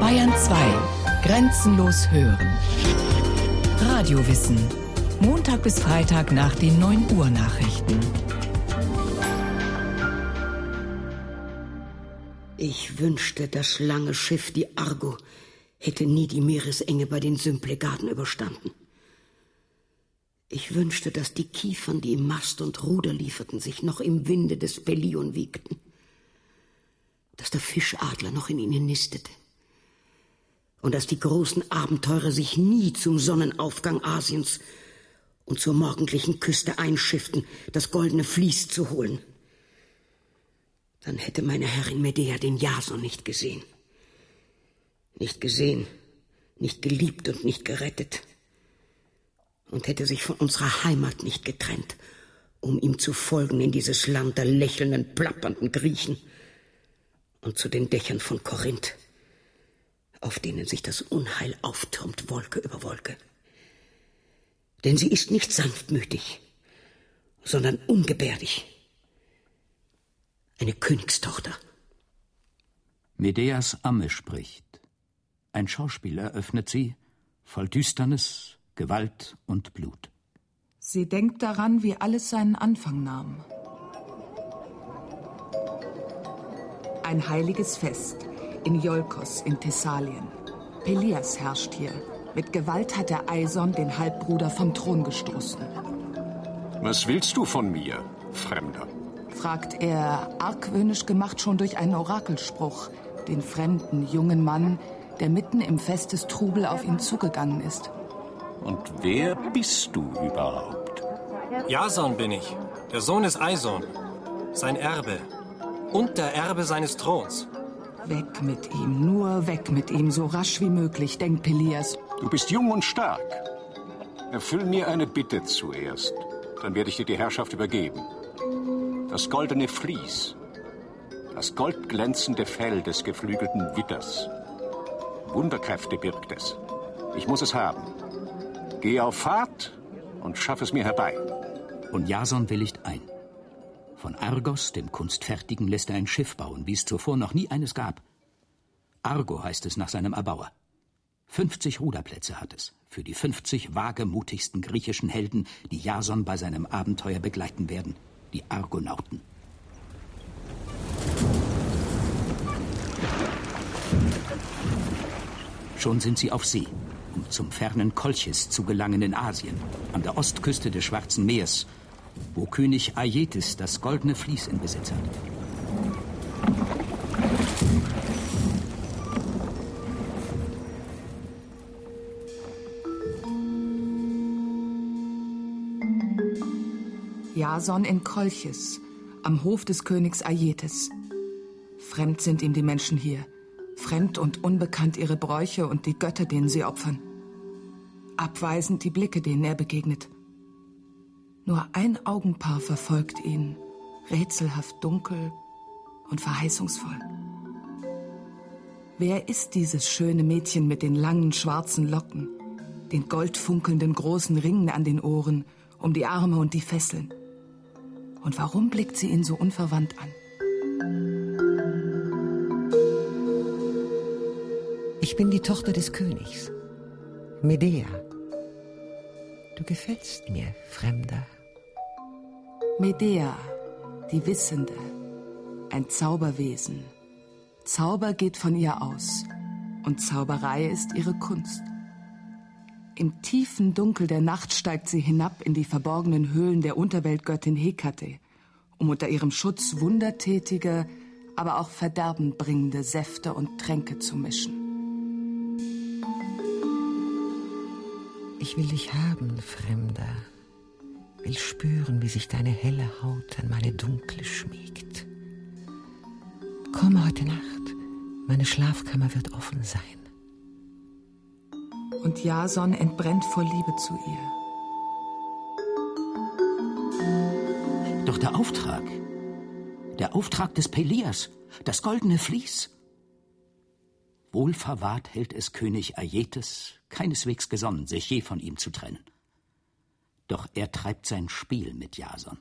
Bayern 2. Grenzenlos hören. Radiowissen. Montag bis Freitag nach den 9 Uhr Nachrichten. Ich wünschte, das lange Schiff, die Argo, hätte nie die Meeresenge bei den Symplegaden überstanden. Ich wünschte, dass die Kiefern, die im Mast und Ruder lieferten, sich noch im Winde des Pelion wiegten, dass der Fischadler noch in ihnen nistete und dass die großen Abenteurer sich nie zum Sonnenaufgang Asiens und zur morgendlichen Küste einschifften, das goldene Vlies zu holen. Dann hätte meine Herrin Medea den Jason nicht gesehen. Nicht gesehen, nicht geliebt und nicht gerettet. Und hätte sich von unserer Heimat nicht getrennt, um ihm zu folgen in dieses Land der lächelnden, plappernden Griechen und zu den Dächern von Korinth, auf denen sich das Unheil auftürmt, Wolke über Wolke. Denn sie ist nicht sanftmütig, sondern ungebärdig. Eine Königstochter. Medeas Amme spricht. Ein Schauspieler öffnet sie, voll Düsternis, Gewalt und Blut. Sie denkt daran, wie alles seinen Anfang nahm. Ein heiliges Fest in Iolkos in Thessalien. Pelias herrscht hier. Mit Gewalt hat der Eison den Halbbruder vom Thron gestoßen. Was willst du von mir, Fremder? fragt er, argwöhnisch gemacht schon durch einen Orakelspruch, den fremden jungen Mann, der mitten im Festestrubel auf ihn zugegangen ist. Und wer bist du überhaupt? Jason bin ich, der Sohn des Eison, sein Erbe und der Erbe seines Throns. Weg mit ihm, nur weg mit ihm, so rasch wie möglich, denkt Pelias. Du bist jung und stark. Erfüll mir eine Bitte zuerst, dann werde ich dir die Herrschaft übergeben. Das goldene Vlies, das goldglänzende Fell des geflügelten Witters. Wunderkräfte birgt es. Ich muss es haben. Geh auf Fahrt und schaff es mir herbei. Und Jason willigt ein. Von Argos, dem Kunstfertigen, lässt er ein Schiff bauen, wie es zuvor noch nie eines gab. Argo heißt es nach seinem Erbauer. 50 Ruderplätze hat es, für die 50 wagemutigsten griechischen Helden, die Jason bei seinem Abenteuer begleiten werden, die Argonauten. Schon sind sie auf See, um zum fernen Kolchis zu gelangen in Asien, an der Ostküste des Schwarzen Meers, wo König Aietes das goldene Vlies in Besitz hat. Jason in Kolchis, am Hof des Königs Aietes. Fremd sind ihm die Menschen hier, fremd und unbekannt ihre Bräuche und die Götter, denen sie opfern. Abweisend die Blicke, denen er begegnet. Nur ein Augenpaar verfolgt ihn, rätselhaft dunkel und verheißungsvoll. Wer ist dieses schöne Mädchen mit den langen schwarzen Locken, den goldfunkelnden großen Ringen an den Ohren, um die Arme und die Fesseln? Und warum blickt sie ihn so unverwandt an? Ich bin die Tochter des Königs, Medea. Du gefällst mir, Fremder. Medea, die Wissende, ein Zauberwesen. Zauber geht von ihr aus und Zauberei ist ihre Kunst. Im tiefen Dunkel der Nacht steigt sie hinab in die verborgenen Höhlen der Unterweltgöttin Hekate, um unter ihrem Schutz wundertätige, aber auch verderbenbringende Säfte und Tränke zu mischen. Ich will dich haben, Fremder. Will spüren, wie sich deine helle Haut an meine dunkle schmiegt. Komme heute Nacht. Meine Schlafkammer wird offen sein. Und Jason entbrennt vor Liebe zu ihr. Doch der Auftrag, der Auftrag des Pelias, das goldene Vlies. Wohlverwahrt hält es König Aietes, keineswegs gesonnen, sich je von ihm zu trennen. Doch er treibt sein Spiel mit Jason,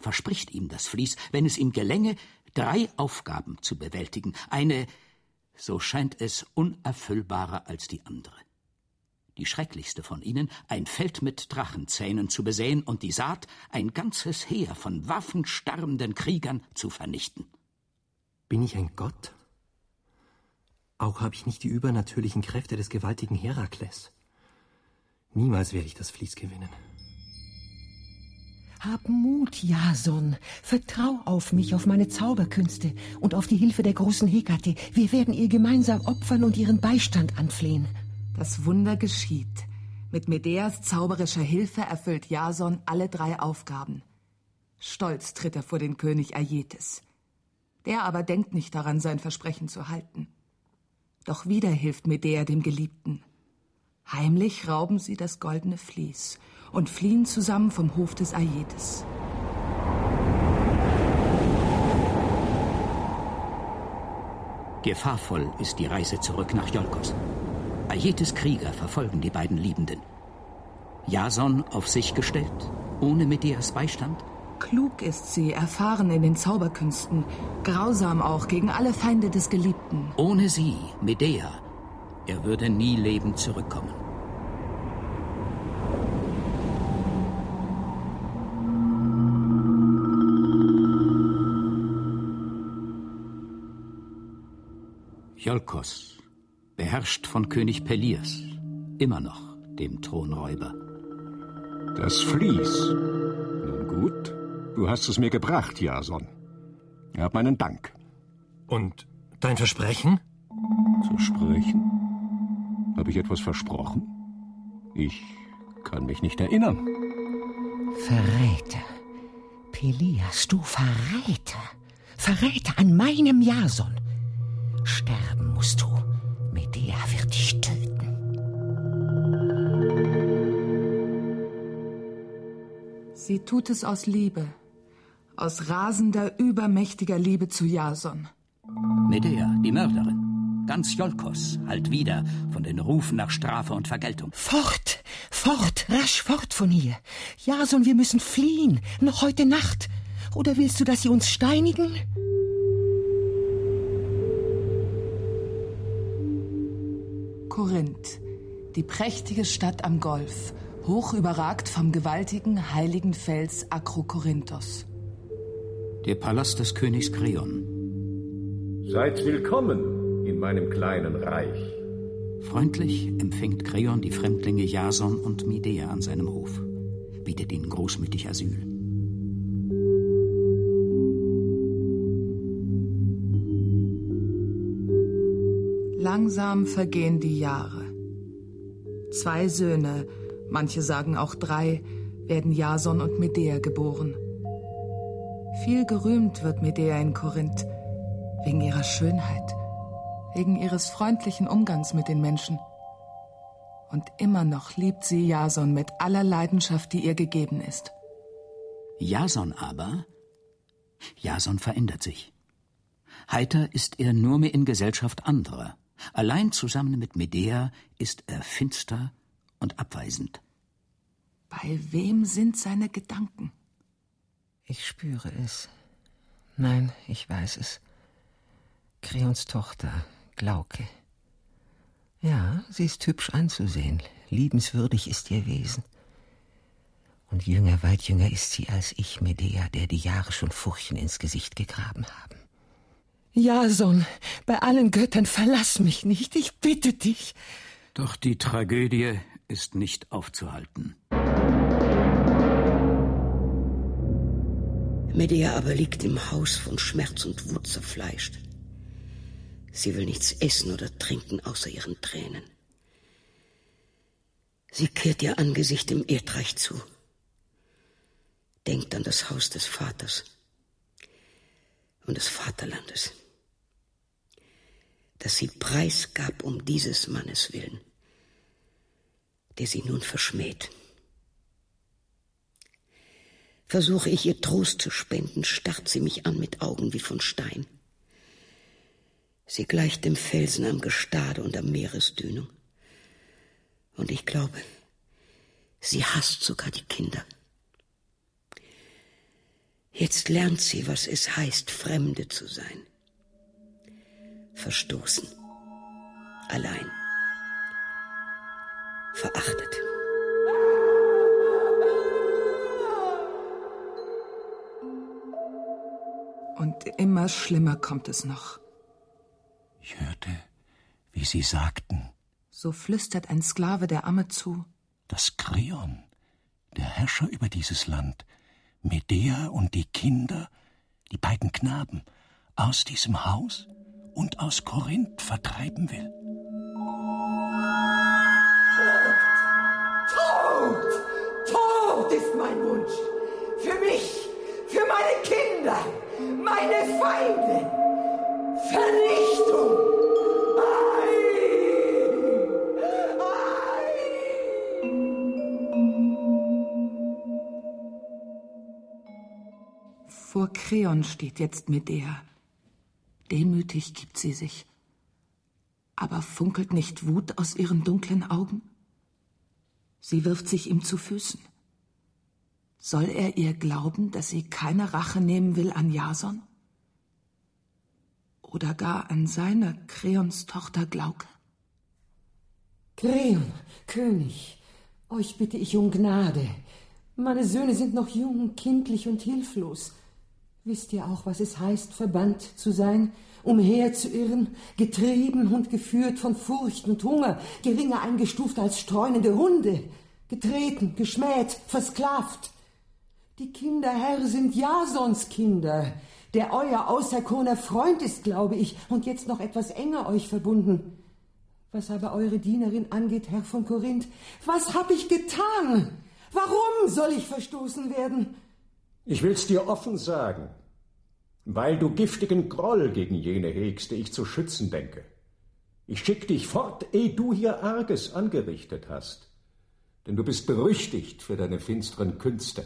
verspricht ihm das Vlies, wenn es ihm gelänge, drei Aufgaben zu bewältigen. Eine so scheint es unerfüllbarer als die andere. Die schrecklichste von ihnen, ein Feld mit Drachenzähnen zu besehen und die Saat, ein ganzes Heer von waffenstarrenden Kriegern zu vernichten. Bin ich ein Gott? Auch habe ich nicht die übernatürlichen Kräfte des gewaltigen Herakles. Niemals werde ich das Vlies gewinnen. Hab Mut, Jason. Vertrau auf mich, auf meine Zauberkünste und auf die Hilfe der großen Hekate. Wir werden ihr gemeinsam opfern und ihren Beistand anflehen. Das Wunder geschieht. Mit Medeas zauberischer Hilfe erfüllt Jason alle drei Aufgaben. Stolz tritt er vor den König Aietes. Der aber denkt nicht daran, sein Versprechen zu halten. Doch wieder hilft Medea dem Geliebten. Heimlich rauben sie das goldene Vlies und fliehen zusammen vom Hof des Aietes. Gefahrvoll ist die Reise zurück nach Iolkos. Aietes Krieger verfolgen die beiden Liebenden. Jason auf sich gestellt, ohne Medeas Beistand? Klug ist sie, erfahren in den Zauberkünsten, grausam auch gegen alle Feinde des Geliebten. Ohne sie, Medea, er würde nie lebend zurückkommen. Iolkos, beherrscht von König Pelias, immer noch dem Thronräuber. Das Vlies. Nun gut, du hast es mir gebracht, Jason. Hab meinen Dank. Und dein Versprechen? Zu sprechen? Habe ich etwas versprochen? Ich kann mich nicht erinnern. Verräter. Pelias, du Verräter. Verräter an meinem Jason. Sie tut es aus Liebe. Aus rasender, übermächtiger Liebe zu Jason. Medea, die Mörderin. Ganz Jolkos halt wieder von den Rufen nach Strafe und Vergeltung. Fort, fort, rasch fort von hier. Jason, wir müssen fliehen. Noch heute Nacht. Oder willst du, dass sie uns steinigen? Korinth, die prächtige Stadt am Golf, hoch überragt vom gewaltigen heiligen Fels Akrokorinthos. Der Palast des Königs Kreon. Seid willkommen in meinem kleinen Reich. Freundlich empfängt Kreon die Fremdlinge Jason und Medea an seinem Hof, bietet ihnen großmütig Asyl. Langsam vergehen die Jahre. Zwei Söhne, manche sagen auch drei, werden Jason und Medea geboren. Viel gerühmt wird Medea in Korinth, wegen ihrer Schönheit, wegen ihres freundlichen Umgangs mit den Menschen. Und immer noch liebt sie Jason mit aller Leidenschaft, die ihr gegeben ist. Jason aber, Jason verändert sich. Heiter ist er nur mehr in Gesellschaft anderer. Allein zusammen mit Medea ist er finster und abweisend. Bei wem sind seine Gedanken? Ich spüre es. Nein, ich weiß es. Kreons Tochter, Glauke. Ja, sie ist hübsch anzusehen. Liebenswürdig ist ihr Wesen. Und jünger, weit jünger ist sie als ich, Medea, der die Jahre schon Furchen ins Gesicht gegraben haben. Jason, bei allen Göttern verlass mich nicht, ich bitte dich. Doch die Tragödie ist nicht aufzuhalten. Medea aber liegt im Haus von Schmerz und Wut zerfleischt. Sie will nichts essen oder trinken außer ihren Tränen. Sie kehrt ihr Angesicht im Erdreich zu, denkt an das Haus des Vaters und des Vaterlandes, das sie preisgab um dieses Mannes willen, der sie nun verschmäht. Versuche ich ihr Trost zu spenden, starrt sie mich an mit Augen wie von Stein. Sie gleicht dem Felsen am Gestade und am Meeresdünung. Und ich glaube, sie hasst sogar die Kinder. Jetzt lernt sie, was es heißt, Fremde zu sein. Verstoßen, Allein. Verachtet. Und immer schlimmer kommt es noch. Ich hörte, wie Sie sagten. So flüstert ein Sklave der Amme zu. Dass Kreon, der Herrscher über dieses Land, Medea und die Kinder, die beiden Knaben, aus diesem Haus und aus Korinth vertreiben will. Meine Kinder, meine Feinde. Vernichtung! Vor Kreon steht jetzt Medea. Demütig gibt sie sich. Aber funkelt nicht Wut aus ihren dunklen Augen? Sie wirft sich ihm zu Füßen. Soll er ihr glauben, dass sie keine Rache nehmen will an Jason? Oder gar an seine Kreons Tochter Glauke? Kreon, König, euch bitte ich um Gnade. Meine Söhne sind noch jung, kindlich und hilflos. Wisst ihr auch, was es heißt, verbannt zu sein, umherzuirren, getrieben und geführt von Furcht und Hunger, geringer eingestuft als streunende Hunde, getreten, geschmäht, versklavt? Die Kinder, Herr, sind Jasons Kinder, der euer auserkorener Freund ist, glaube ich, und jetzt noch etwas enger euch verbunden. Was aber eure Dienerin angeht, Herr von Korinth, was hab ich getan? Warum soll ich verstoßen werden? Ich will's dir offen sagen, weil du giftigen Groll gegen jene hegst, die ich zu schützen denke. Ich schick dich fort, ehe du hier Arges angerichtet hast. Denn du bist berüchtigt für deine finsteren Künste,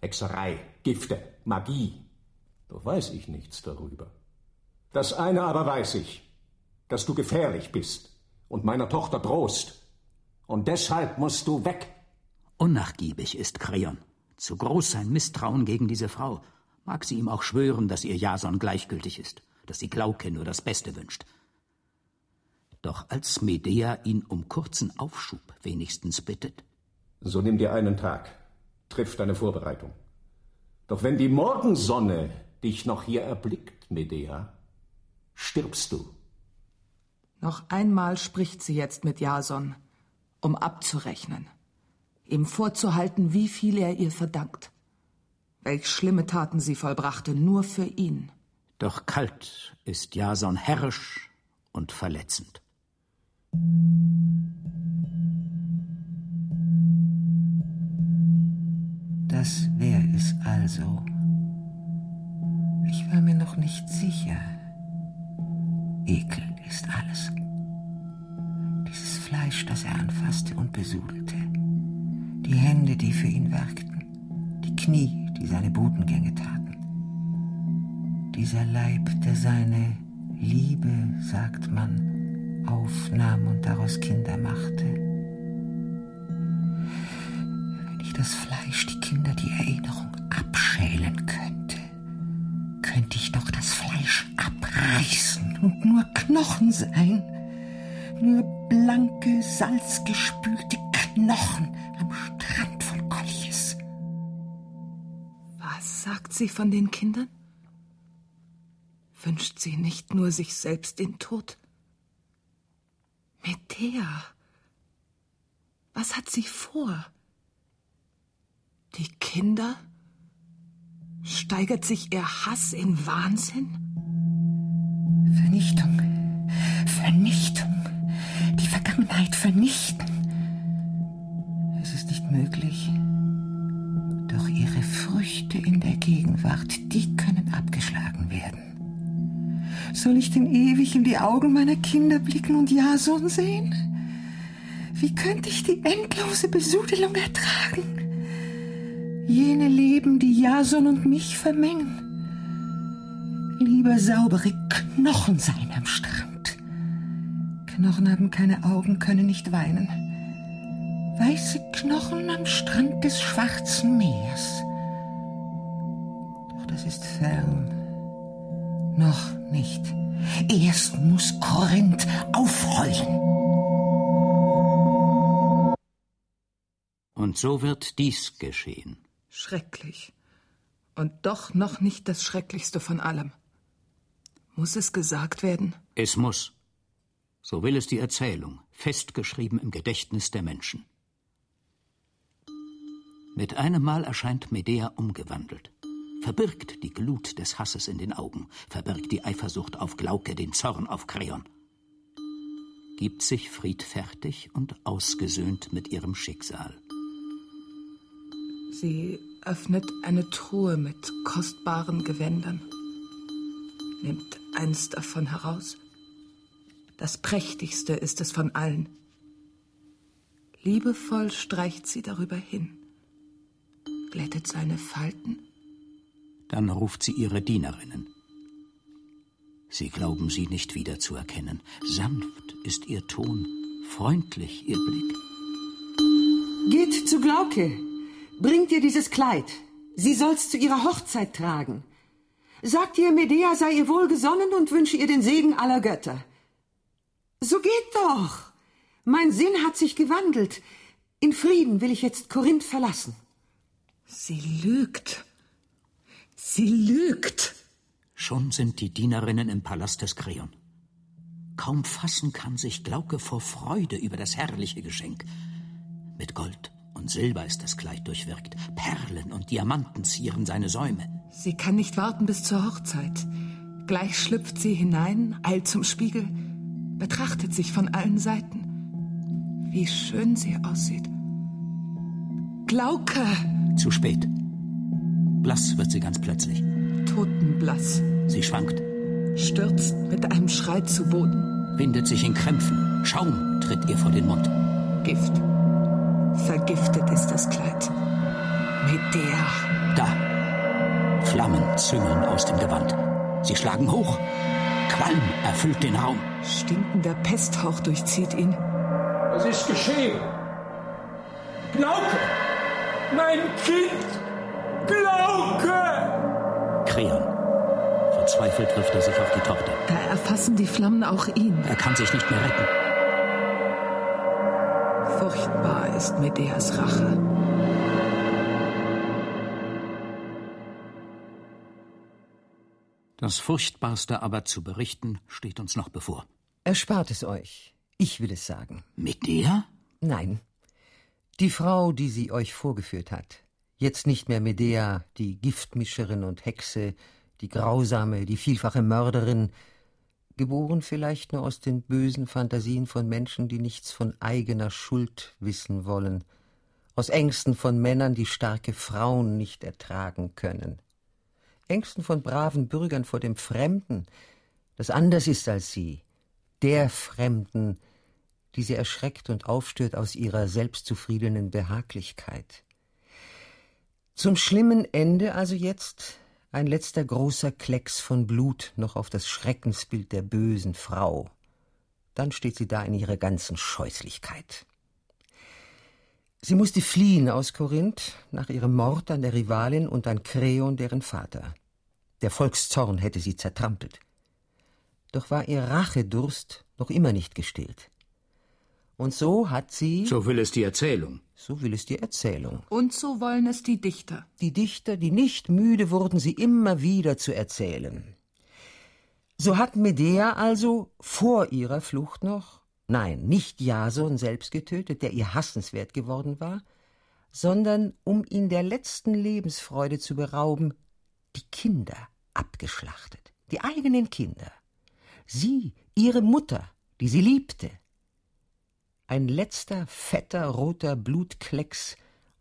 Hexerei, Gifte, Magie. Doch weiß ich nichts darüber. Das eine aber weiß ich, dass du gefährlich bist und meiner Tochter drohst. Und deshalb musst du weg. Unnachgiebig ist Kreon. Zu groß sein Misstrauen gegen diese Frau. Mag sie ihm auch schwören, dass ihr Jason gleichgültig ist, dass sie Glauke nur das Beste wünscht. Doch als Medea ihn um kurzen Aufschub wenigstens bittet. So nimm dir einen Tag, triff deine Vorbereitung. Doch wenn die Morgensonne dich noch hier erblickt, Medea, stirbst du. Noch einmal spricht sie jetzt mit Jason, um abzurechnen ihm vorzuhalten, wie viel er ihr verdankt. Welch schlimme Taten sie vollbrachte, nur für ihn. Doch kalt ist Jason herrisch und verletzend. Das wär es also. Ich war mir noch nicht sicher. Ekel ist alles. Dieses Fleisch, das er anfasste und besudelte die Hände, die für ihn werkten, die Knie, die seine Botengänge taten. Dieser Leib, der seine Liebe, sagt man, aufnahm und daraus Kinder machte. Das Fleisch, die Kinder, die Erinnerung abschälen könnte, könnte ich doch das Fleisch abreißen und nur Knochen sein, nur blanke, salzgespülte Knochen am Strand von Kolchis. Was sagt sie von den Kindern? Wünscht sie nicht nur sich selbst den Tod? Medea, was hat sie vor? Kinder? Steigert sich ihr Hass in Wahnsinn? Vernichtung, Vernichtung, die Vergangenheit vernichten möglich. Doch ihre Früchte in der Gegenwart, die können abgeschlagen werden. Soll ich denn ewig in die Augen meiner Kinder blicken und Jason sehen? Wie könnte ich die endlose Besudelung ertragen? Jene Leben, die Jason und mich vermengen. Lieber saubere Knochen sein am Strand. Knochen haben keine Augen, können nicht weinen weiße Knochen am Strand des Schwarzen Meers. Doch das ist fern. Noch nicht. Erst muss Korinth aufheulen. Und so wird dies geschehen. Schrecklich. Und doch noch nicht das Schrecklichste von allem. Muss es gesagt werden? Es muss. So will es die Erzählung, festgeschrieben im Gedächtnis der Menschen. Mit einem Mal erscheint Medea umgewandelt, verbirgt die Glut des Hasses in den Augen, verbirgt die Eifersucht auf Glauke, den Zorn auf Kreon, gibt sich friedfertig und ausgesöhnt mit ihrem Schicksal. Sie öffnet eine Truhe mit kostbaren Gewändern, nimmt eins davon heraus. Das prächtigste ist es von allen. Liebevoll streicht sie darüber hin, glättet seine Falten. Dann ruft sie ihre Dienerinnen. Sie glauben sie nicht wiederzuerkennen. Sanft ist ihr Ton, freundlich ihr Blick. Geht zu Glauke, bringt ihr dieses Kleid. Sie soll's zu ihrer Hochzeit tragen. Sagt ihr, Medea sei ihr wohlgesonnen und wünsche ihr den Segen aller Götter. So geht doch. Mein Sinn hat sich gewandelt. In Frieden will ich jetzt Korinth verlassen. Sie lügt. Sie lügt. Schon sind die Dienerinnen im Palast des Kreon. Kaum fassen kann sich Glauke vor Freude über das herrliche Geschenk. Mit Gold und Silber ist das Kleid durchwirkt. Perlen und Diamanten zieren seine Säume. Sie kann nicht warten bis zur Hochzeit. Gleich schlüpft sie hinein, eilt zum Spiegel, betrachtet sich von allen Seiten. Wie schön sie aussieht. Glauke! Zu spät. Blass wird sie ganz plötzlich. Totenblass. Sie schwankt. Stürzt mit einem Schrei zu Boden. Windet sich in Krämpfen. Schaum tritt ihr vor den Mund. Gift. Vergiftet ist das Kleid. Medea. Da. Flammen züngeln aus dem Gewand. Sie schlagen hoch. Qualm erfüllt den Raum. Stinkender Pesthauch durchzieht ihn. Was ist geschehen? Glauke! Mein Kind! Glauke! Kreon. Verzweifelt wirft er sich auf die Tochter. Da erfassen die Flammen auch ihn. Er kann sich nicht mehr retten. Ist Medeas Rache. Das Furchtbarste aber zu berichten steht uns noch bevor. Erspart es euch. Ich will es sagen. Medea? Nein. Die Frau, die sie euch vorgeführt hat. Jetzt nicht mehr Medea, die Giftmischerin und Hexe, die grausame, die vielfache Mörderin, geboren vielleicht nur aus den bösen Fantasien von Menschen, die nichts von eigener Schuld wissen wollen, aus Ängsten von Männern, die starke Frauen nicht ertragen können, Ängsten von braven Bürgern vor dem Fremden, das anders ist als sie, der Fremden, die sie erschreckt und aufstört aus ihrer selbstzufriedenen Behaglichkeit. Zum schlimmen Ende also jetzt ein letzter großer Klecks von Blut noch auf das Schreckensbild der bösen Frau. Dann steht sie da in ihrer ganzen Scheußlichkeit. Sie musste fliehen aus Korinth nach ihrem Mord an der Rivalin und an Kreon, deren Vater. Der Volkszorn hätte sie zertrampelt. Doch war ihr Rachedurst noch immer nicht gestillt. Und so hat sie. So will es die Erzählung. So will es die Erzählung. Und so wollen es die Dichter. Die Dichter, die nicht müde wurden, sie immer wieder zu erzählen. So hat Medea also vor ihrer Flucht noch, nein, nicht Jason selbst getötet, der ihr hassenswert geworden war, sondern um ihn der letzten Lebensfreude zu berauben, die Kinder abgeschlachtet, die eigenen Kinder. Sie, ihre Mutter, die sie liebte, ein letzter fetter roter Blutklecks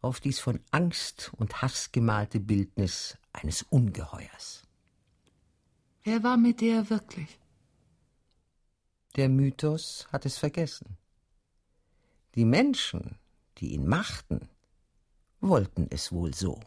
auf dies von Angst und Hass gemalte Bildnis eines Ungeheuers. Wer war mit der wirklich? Der Mythos hat es vergessen. Die Menschen, die ihn machten, wollten es wohl so.